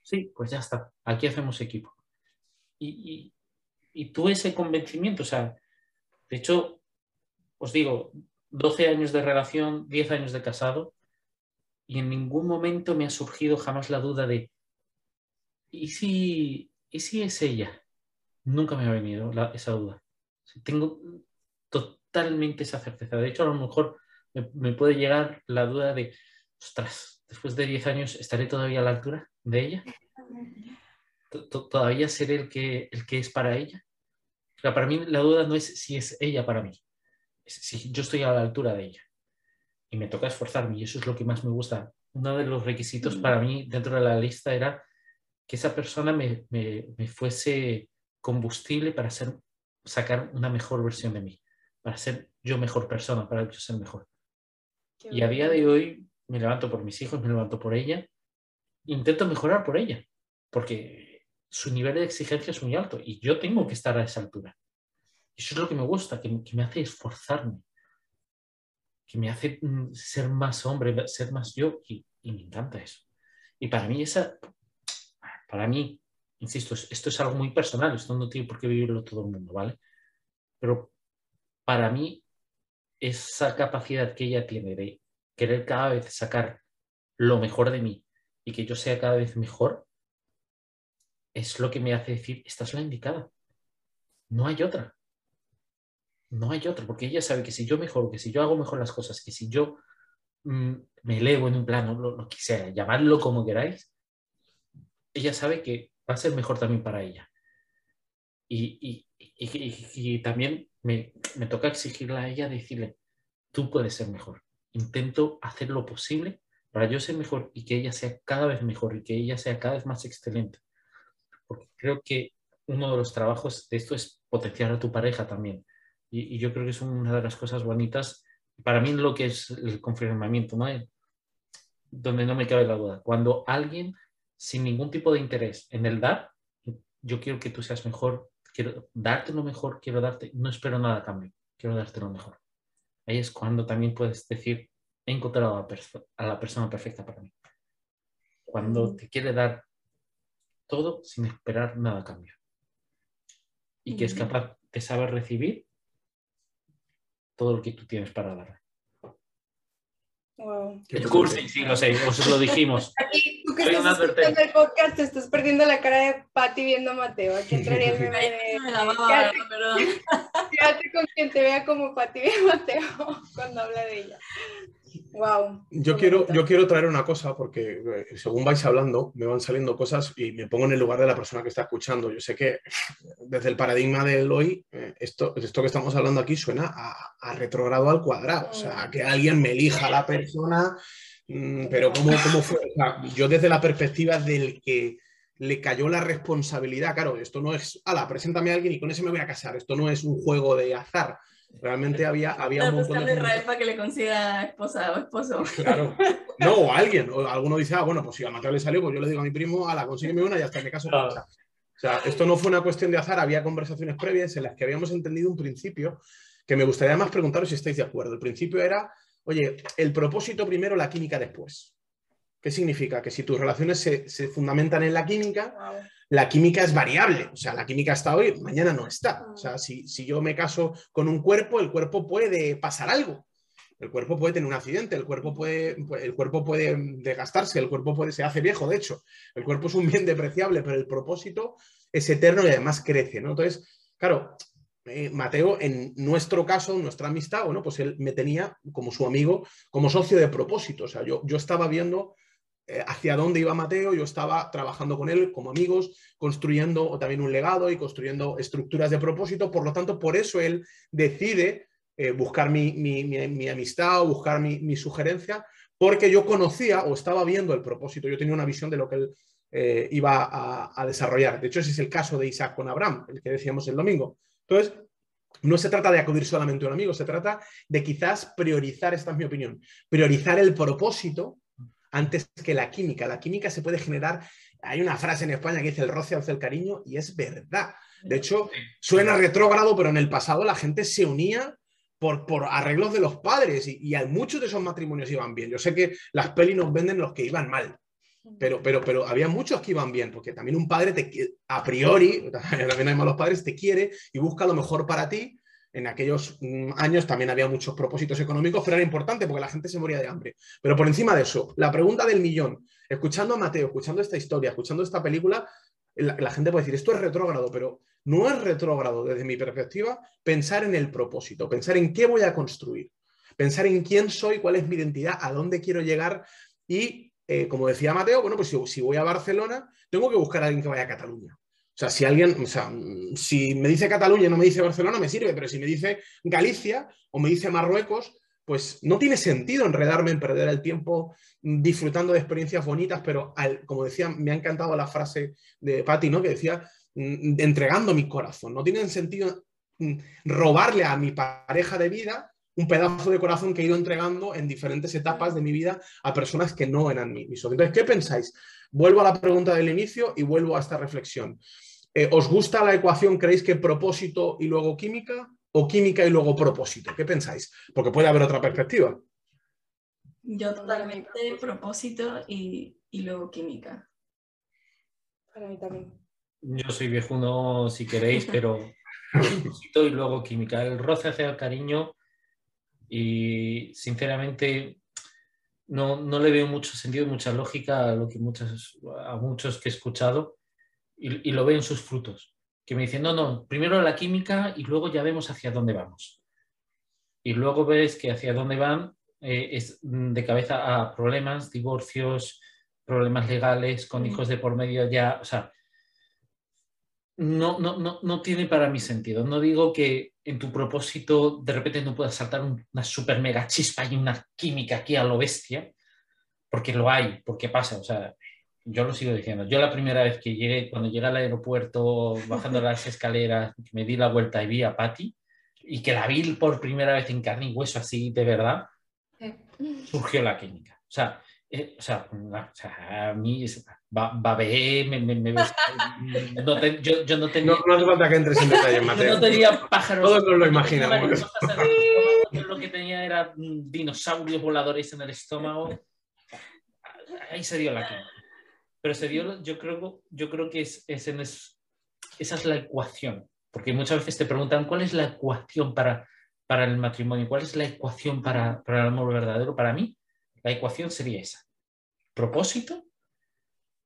Sí, pues ya está, aquí hacemos equipo. Y, y, y tuve ese convencimiento, o sea, de hecho, os digo, 12 años de relación, 10 años de casado, y en ningún momento me ha surgido jamás la duda de, ¿y si, ¿y si es ella? Nunca me ha venido esa duda. tengo totalmente esa certeza. De hecho, a lo mejor me, puede llegar la duda de, ostras, después de 10 años, ¿estaré todavía a la altura de ella? ¿Todavía seré el que, el que es para ella? para mí la duda no es si es ella para mí, es si yo estoy a la altura de ella y me toca esforzarme y eso es lo que más me gusta. Uno de los requisitos para mí dentro de la lista era que esa persona me, fuese combustible para ser, sacar una mejor versión de mí, para ser yo mejor persona, para yo ser mejor. y a día de hoy me levanto por mis hijos, me levanto por ella, intento mejorar por ella, porque su nivel de exigencia es muy alto y yo tengo que estar a esa altura. Y eso es lo que me gusta, que me hace esforzarme que me hace mm, ser más hombre, ser más yo, y, me encanta eso. Y para mí esa, para mí, insisto, esto es algo muy personal, esto no tiene por qué vivirlo todo el mundo, ¿vale? Pero para mí, esa capacidad que ella tiene de querer cada vez sacar lo mejor de mí y que yo sea cada vez mejor, es lo que me hace decir, esta es la indicada. No hay otra no hay otro, porque ella sabe que si yo mejoro, que si yo hago mejor las cosas, que si yo mm, me elevo en un plano, lo, que sea, llamadlo como queráis, ella sabe que va a ser mejor también para ella. Y, también me, me, toca exigirle a ella, decirle, tú puedes ser mejor. Intento hacer lo posible para yo ser mejor y que ella sea cada vez mejor y que ella sea cada vez más excelente. Porque creo que uno de los trabajos de esto es potenciar a tu pareja también y, yo creo que es una de las cosas bonitas, para mí lo que es el confirmamiento, ¿no? donde no me cabe la duda. Cuando alguien sin ningún tipo de interés en el dar, yo quiero que tú seas mejor, quiero darte lo mejor, quiero darte, no espero nada a cambio, quiero darte lo mejor. Ahí es cuando también puedes decir, he encontrado a la, a la persona perfecta para mí. Cuando te quiere dar todo sin esperar nada a cambio. Y que es capaz te sabe recibir todo lo que tú tienes para dar. Wow. El curso, sí, lo sé, os lo dijimos. Aquí, tú que Soy estás escuchando el podcast, te estás perdiendo la cara de Patty viendo a Mateo. Aquí entraría el meme de... Quédate, con quien te vea como Patty ve a Mateo cuando habla de ella. Wow. Yo quiero, yo quiero traer una cosa porque eh, según vais hablando me van saliendo cosas y me pongo en el lugar de la persona que está escuchando. Yo sé que desde el paradigma del hoy, eh, esto, esto que estamos hablando aquí suena a, a retrogrado al cuadrado. O sea, que alguien me elija a la persona, mm, pero ¿cómo, cómo fue? O sea, yo desde la perspectiva del que le cayó la responsabilidad, claro, esto no es, ala, preséntame a alguien y con ese me voy a casar. Esto no es un juego de azar. Realmente había, había un montón buscando de... Israel para que le consiga esposa o esposo. Claro. No, o alguien. O alguno dice, ah, bueno, pues si a Mateo le salió, pues yo le digo a mi primo, a la consígueme una y hasta me caso con esa. O sea, esto no fue una cuestión de azar, había conversaciones previas en las que habíamos entendido un principio que me gustaría más preguntaros si estáis de acuerdo. El principio era, oye, el propósito primero, la química después. ¿Qué significa? Que si tus relaciones se, se fundamentan en la química, Wow. la química es variable. O sea, la química está hoy, mañana no está. O sea, si, si yo me caso con un cuerpo, el cuerpo puede pasar algo. El cuerpo puede tener un accidente, el cuerpo puede, el cuerpo puede desgastarse, el cuerpo puede, se hace viejo, de hecho. El cuerpo es un bien depreciable, pero el propósito es eterno y además crece, ¿no? Entonces, claro, eh, Mateo, en nuestro caso, nuestra amistad, bueno, pues él me tenía como su amigo, como socio de propósito. O sea, yo, yo estaba viendo eh, hacia dónde iba Mateo, yo estaba trabajando con él como amigos, construyendo también un legado y construyendo estructuras de propósito. Por lo tanto, por eso él decide eh, buscar mi, mi- mi- mi amistad o buscar mi, sugerencia, porque yo conocía o estaba viendo el propósito, yo tenía una visión de lo que él iba a, a desarrollar. De hecho, ese es el caso de Isaac con Abraham, el que decíamos el domingo. Entonces, no se trata de acudir solamente a un amigo, se trata de quizás priorizar, esta es mi opinión, priorizar el propósito antes que la química. La química se puede generar, hay una frase en España que dice el roce hace el cariño y es verdad. De hecho, suena retrógrado, pero en el pasado la gente se unía por, por arreglos de los padres y, y muchos de esos matrimonios iban bien. Yo sé que las pelis nos venden los que iban mal, pero, pero, pero había muchos que iban bien, porque también un padre te, a priori, también hay malos padres, te quiere y busca lo mejor para ti. En aquellos mm, años también había muchos propósitos económicos, pero era importante porque la gente se moría de hambre. Pero por encima de eso, la pregunta del millón, escuchando a Mateo, escuchando esta historia, escuchando esta película, la, la gente puede decir, esto es retrógrado, pero no es retrógrado desde mi perspectiva pensar en el propósito, pensar en qué voy a construir, pensar en quién soy, cuál es mi identidad, a dónde quiero llegar y, eh, como decía Mateo, bueno, pues si, voy a Barcelona, tengo que buscar a alguien que vaya a Cataluña. O sea, si alguien, o sea, mm, si me dice Cataluña y no me dice Barcelona, me sirve, pero si me dice Galicia o me dice Marruecos, pues no tiene sentido enredarme en perder el tiempo disfrutando de experiencias bonitas, pero como decía, me ha encantado la frase de Patti, ¿no? Que decía, mm, entregando mi corazón. No tiene sentido mm, robarle a mi pareja de vida un pedazo de corazón que he ido entregando en diferentes etapas de mi vida a personas que no eran mi- mis socios. Entonces, ¿qué pensáis? Vuelvo a la pregunta del inicio y vuelvo a esta reflexión. Eh, ¿Os gusta la ecuación? ¿Creéis que propósito y luego química? ¿O química y luego propósito? ¿Qué pensáis? Porque puede haber otra perspectiva. Yo totalmente propósito y, y luego química. Para mí también. Yo soy viejuno si queréis, pero propósito y luego química. El roce hacia el cariño y sinceramente no, no le veo mucho sentido, mucha lógica a lo que muchas, a muchos que he escuchado y, y lo veo en sus frutos. Que me dicen, no, no, primero la química y luego ya vemos hacia dónde vamos. Y luego ves que hacia dónde van eh, es de cabeza a problemas, divorcios, problemas legales, con Mm. hijos de por medio ya, o sea, no, no, no, no tiene para mí sentido. No digo que en tu propósito de repente no puedas saltar un- una super mega chispa y una química aquí a lo bestia, porque lo hay, porque pasa. O sea, yo lo sigo diciendo. Yo la primera vez que llegué, cuando llegué al aeropuerto, bajando las escaleras, me di la vuelta y vi a Patty, y que la vi por primera vez en carne y hueso así de verdad, surgió la química. O sea, eh, o sea, la- o sea, a mí es- ba- babeé, me, me- me- no te- yo, yo no tenía... No, no hace falta que entres en detalle, Yo Mateo. no tenía pájaros. Todos nos lo no imaginamos. yo lo que tenía era mm, dinosaurios voladores en el estómago. Ahí se dio la química. Pero se dio, yo creo, yo creo que es, es en es- esa es la ecuación Porque muchas veces te preguntan cuál es la ecuación para, para el matrimonio, cuál es la ecuación para, para el amor verdadero. Para mí, la ecuación sería esa. Propósito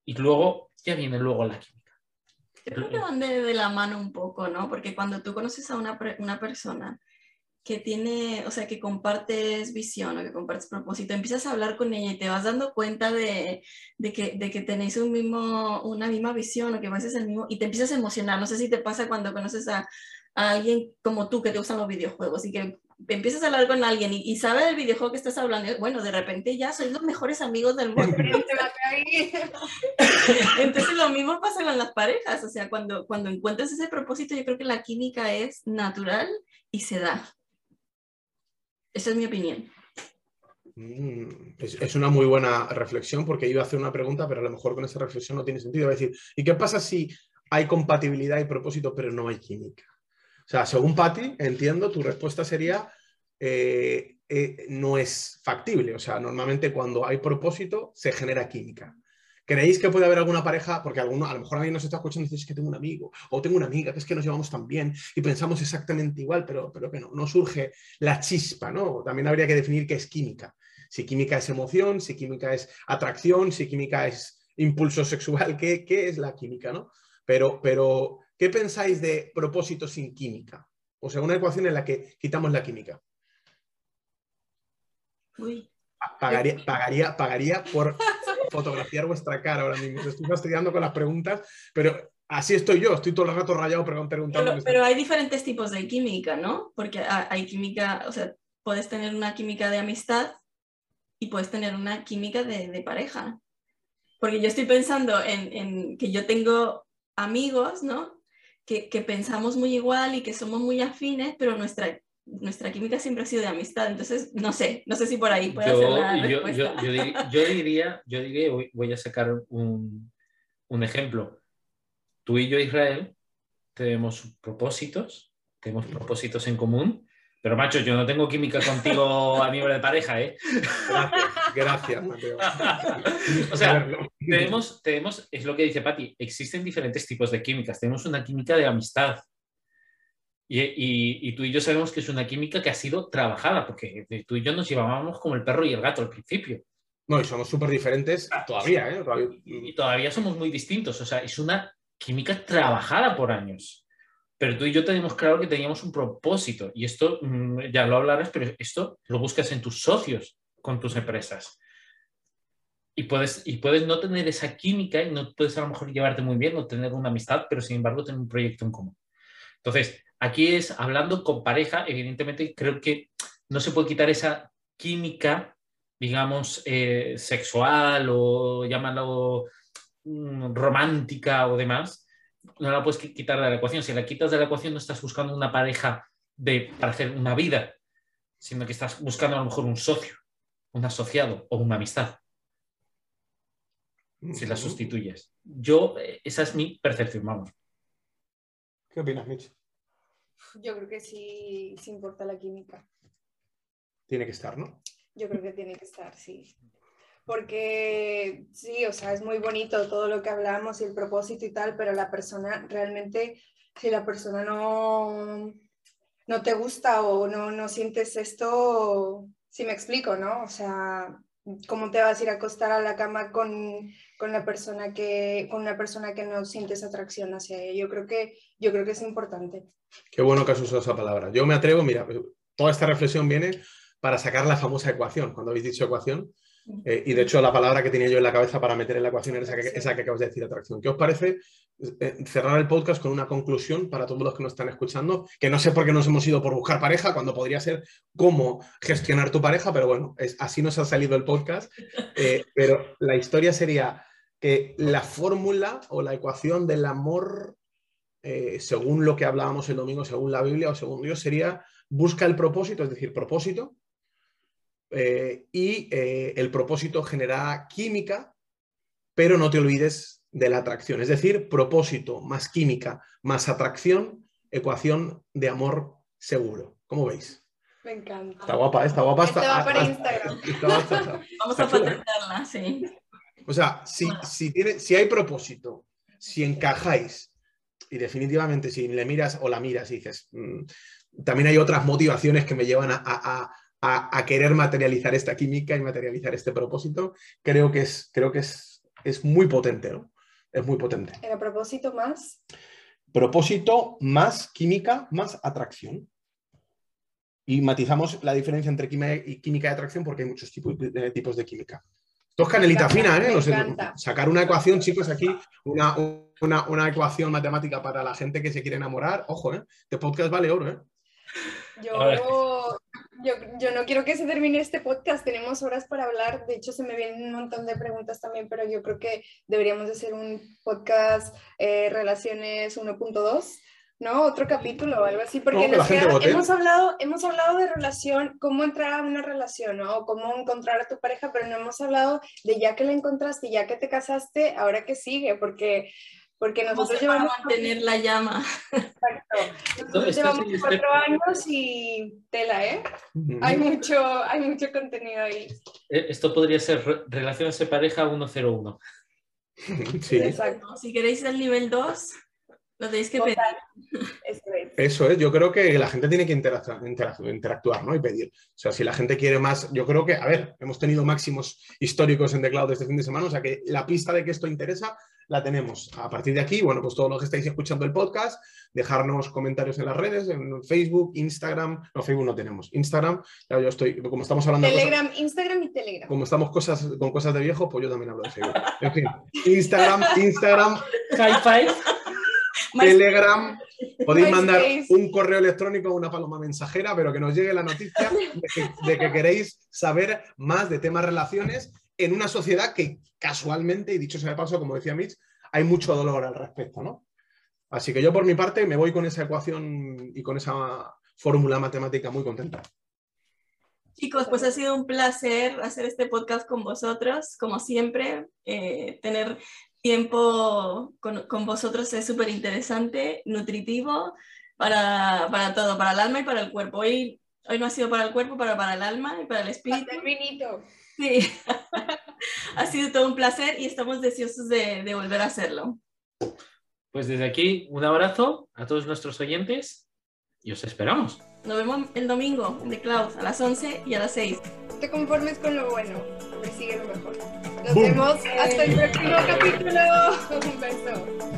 y luego ya viene luego la química. Yo creo que van de, la mano un poco, ¿no? Porque cuando tú conoces a una, persona que tiene, o sea, que compartes visión o que compartes propósito, empiezas a hablar con ella y te vas dando cuenta de, de que, de que tenéis un mismo, una misma visión o que vas el mismo, y te empiezas a emocionar. No sé si te pasa cuando conoces a, a alguien como tú que te gustan los videojuegos y que empiezas a hablar con alguien y, y sabe del videojuego que estás hablando, bueno, de repente ya sois los mejores amigos del mundo. Te la caí. Entonces lo mismo pasa con las parejas, o sea, cuando, cuando encuentras ese propósito, yo creo que la química es natural y se da. Esa es mi opinión. Mm, Es, una muy buena reflexión porque iba a hacer una pregunta, pero a lo mejor con esa reflexión no tiene sentido. Iba a decir, ¿y qué pasa si hay compatibilidad y propósito, pero no hay química? Sea, según Patti, entiendo, tu respuesta sería, eh, eh, no es factible. O sea, normalmente cuando hay propósito se genera química. ¿Creéis que puede haber alguna pareja? Porque alguno, a lo mejor alguien nos está escuchando y dice, es que tengo un amigo o tengo una amiga, que es que nos llevamos tan bien y pensamos exactamente igual, pero, pero que no, no surge la chispa, ¿no? También habría que definir qué es química. Si química es emoción, si química es atracción, si química es impulso sexual, ¿qué, qué es la química, no? Pero, pero, ¿qué pensáis de propósito sin química? O sea, una ecuación en la que quitamos la química. Uy, Pagaría, pagaría, pagaría por fotografiar vuestra cara ahora mismo. Os estoy fastidiando con las preguntas, pero así estoy yo, estoy todo el rato rayado preguntando. pero, pero hay diferentes tipos de química, ¿no? Porque ha- hay química, o sea, puedes tener una química de amistad y puedes tener una química de, de pareja. Porque yo estoy pensando en, en que yo tengo amigos, ¿no? Que, que pensamos muy igual y que somos muy afines, pero nuestra, nuestra química siempre ha sido de amistad. Entonces, no sé, no sé si por ahí puede ser Yo, la yo- yo- yo dir- yo diría, yo diría, voy- voy a sacar un, un ejemplo. Tú y yo, Israel, tenemos propósitos, tenemos propósitos en común, pero macho, yo no tengo química contigo a nivel de pareja, ¿eh? Gracias, gracias, Mateo. O sea, tenemos, tenemos, es lo que dice Patti, existen diferentes tipos de químicas. Tenemos una química de amistad. Y, y- y tú y yo sabemos que es una química que ha sido trabajada, porque tú y yo nos llevábamos como el perro y el gato al principio. No, y somos súper diferentes todavía, ¿eh? Todavía- Y todavía somos muy distintos. O sea, es una química trabajada por años. Pero tú y yo tenemos claro que teníamos un propósito. Y esto, mm, ya lo hablarás, pero esto lo buscas en tus socios con tus empresas. Y puedes, y puedes no tener esa química y no puedes a lo mejor llevarte muy bien o tener una amistad, pero sin embargo tener un proyecto en común. Entonces, aquí es hablando con pareja, evidentemente creo que no se puede quitar esa química, digamos, eh, sexual o llámalo mm, romántica o demás, no la puedes qui- quitar de la ecuación. Si la quitas de la ecuación no estás buscando una pareja de, para hacer una vida, sino que estás buscando a lo mejor un socio, un asociado o una amistad, si la sustituyes. Yo, eh, esa es mi percepción, vamos. ¿Qué opinas, Mitch? Yo creo que sí, sí importa la química. Tiene que estar, ¿no? Yo creo que tiene que estar, sí. Porque sí, o sea, es muy bonito todo lo que hablamos y el propósito y tal, pero la persona realmente, si la persona no, no te gusta o no, no sientes esto, si me explico, ¿no? O sea, ¿cómo te vas a ir a acostar a la cama con, con la persona que, con una persona que no sientes atracción hacia ella? Yo creo que, yo creo que es importante. Qué bueno que has usado esa palabra. Yo me atrevo, mira, toda esta reflexión viene para sacar la famosa ecuación, cuando habéis dicho ecuación. Eh, y de hecho, la palabra que tenía yo en la cabeza para meter en la ecuación era esa que, esa que acabas de decir, atracción. ¿Qué os parece eh, cerrar el podcast con una conclusión para todos los que nos están escuchando? Que no sé por qué nos hemos ido por buscar pareja, cuando podría ser cómo gestionar tu pareja, pero bueno, es, así nos ha salido el podcast. Eh, pero la historia sería que la fórmula o la ecuación del amor, según lo que hablábamos el domingo, según la Biblia o según Dios, sería busca el propósito, es decir, propósito, eh, y eh, el propósito genera química, pero no te olvides de la atracción. Es decir, propósito más química más atracción, ecuación de amor seguro. ¿Cómo veis? Me encanta. Está guapa, ¿eh? está guapa. Esto está- va para está- Instagram. está Vamos está a patentarla, sí. O sea, si, si, tiene, si hay propósito, si encajáis y definitivamente si le miras o la miras y dices, mm, también hay otras motivaciones que me llevan a, querer materializar esta química y materializar este propósito, creo que es, creo que es, es muy potente, ¿no? Es muy potente. ¿El propósito más? Propósito más química, más atracción. Y matizamos la diferencia entre química y química de atracción porque hay muchos tipos de, tipos de química. Esto es canelita fina, ¿eh? sacar una ecuación, chicos, aquí, una, una, ecuación matemática para la gente que se quiere enamorar. Ojo, ¿eh? Este podcast vale oro, ¿eh? Yo, yo, no quiero que se termine este podcast, tenemos horas para hablar, de hecho se me vienen un montón de preguntas también, pero yo creo que deberíamos hacer un podcast eh, Relaciones 1.2. ¿no? Otro capítulo o algo así, porque hemos, hablado, hemos hablado de relación, cómo entrar a una relación, ¿no? O cómo encontrar a tu pareja, pero no hemos hablado de ya que la encontraste, ya que te casaste, ahora que sigue, porque porque nosotros llevamos a mantener la llama. Exacto. Nosotros llevamos cuatro años y tela, ¿eh? Hay mucho, hay mucho contenido ahí. Eh, esto podría ser relaciones de pareja 101. Sí. Exacto. Si queréis el nivel 2, lo tenéis que pedir. Eso es. yo creo que la gente tiene que interactuar, interactuar, ¿no? Y pedir. O sea, si la gente quiere más, yo creo que, a ver, hemos tenido máximos históricos en The Cloud este fin de semana, o sea que la pista de que esto interesa la tenemos. A partir de aquí, bueno, pues todos los que estáis escuchando el podcast, dejarnos comentarios en las redes, en Facebook, Instagram, no, Facebook no tenemos, Instagram, ya yo estoy, como estamos hablando Telegram, Instagram y Telegram. Como estamos cosas, con cosas de viejo, pues yo también hablo de Facebook. En fin, Instagram, Instagram, Hi-Fi. Telegram, podéis mandar un correo electrónico o una paloma mensajera, pero que nos llegue la noticia de que queréis saber más de temas relaciones en una sociedad que casualmente, y dicho sea de paso, como decía Mitch, hay mucho dolor al respecto, ¿no? Así que yo por mi parte me voy con esa ecuación y con esa fórmula matemática muy contenta. Chicos, pues ha sido un placer hacer este podcast con vosotros, como siempre, eh, tener tiempo con, con vosotros es súper interesante, nutritivo para, para, todo, para el alma y para el cuerpo. Hoy, hoy no ha sido para el cuerpo, pero para el alma y para el espíritu. Sí, ha sido todo un placer y estamos deseosos de, de, volver a hacerlo. Pues desde aquí, un abrazo a todos nuestros oyentes y os esperamos. Nos vemos el domingo en The Cloud a las 11 y a las 6. Te conformes con lo bueno, persigue lo mejor. Nos vemos hasta el próximo capítulo. Un beso.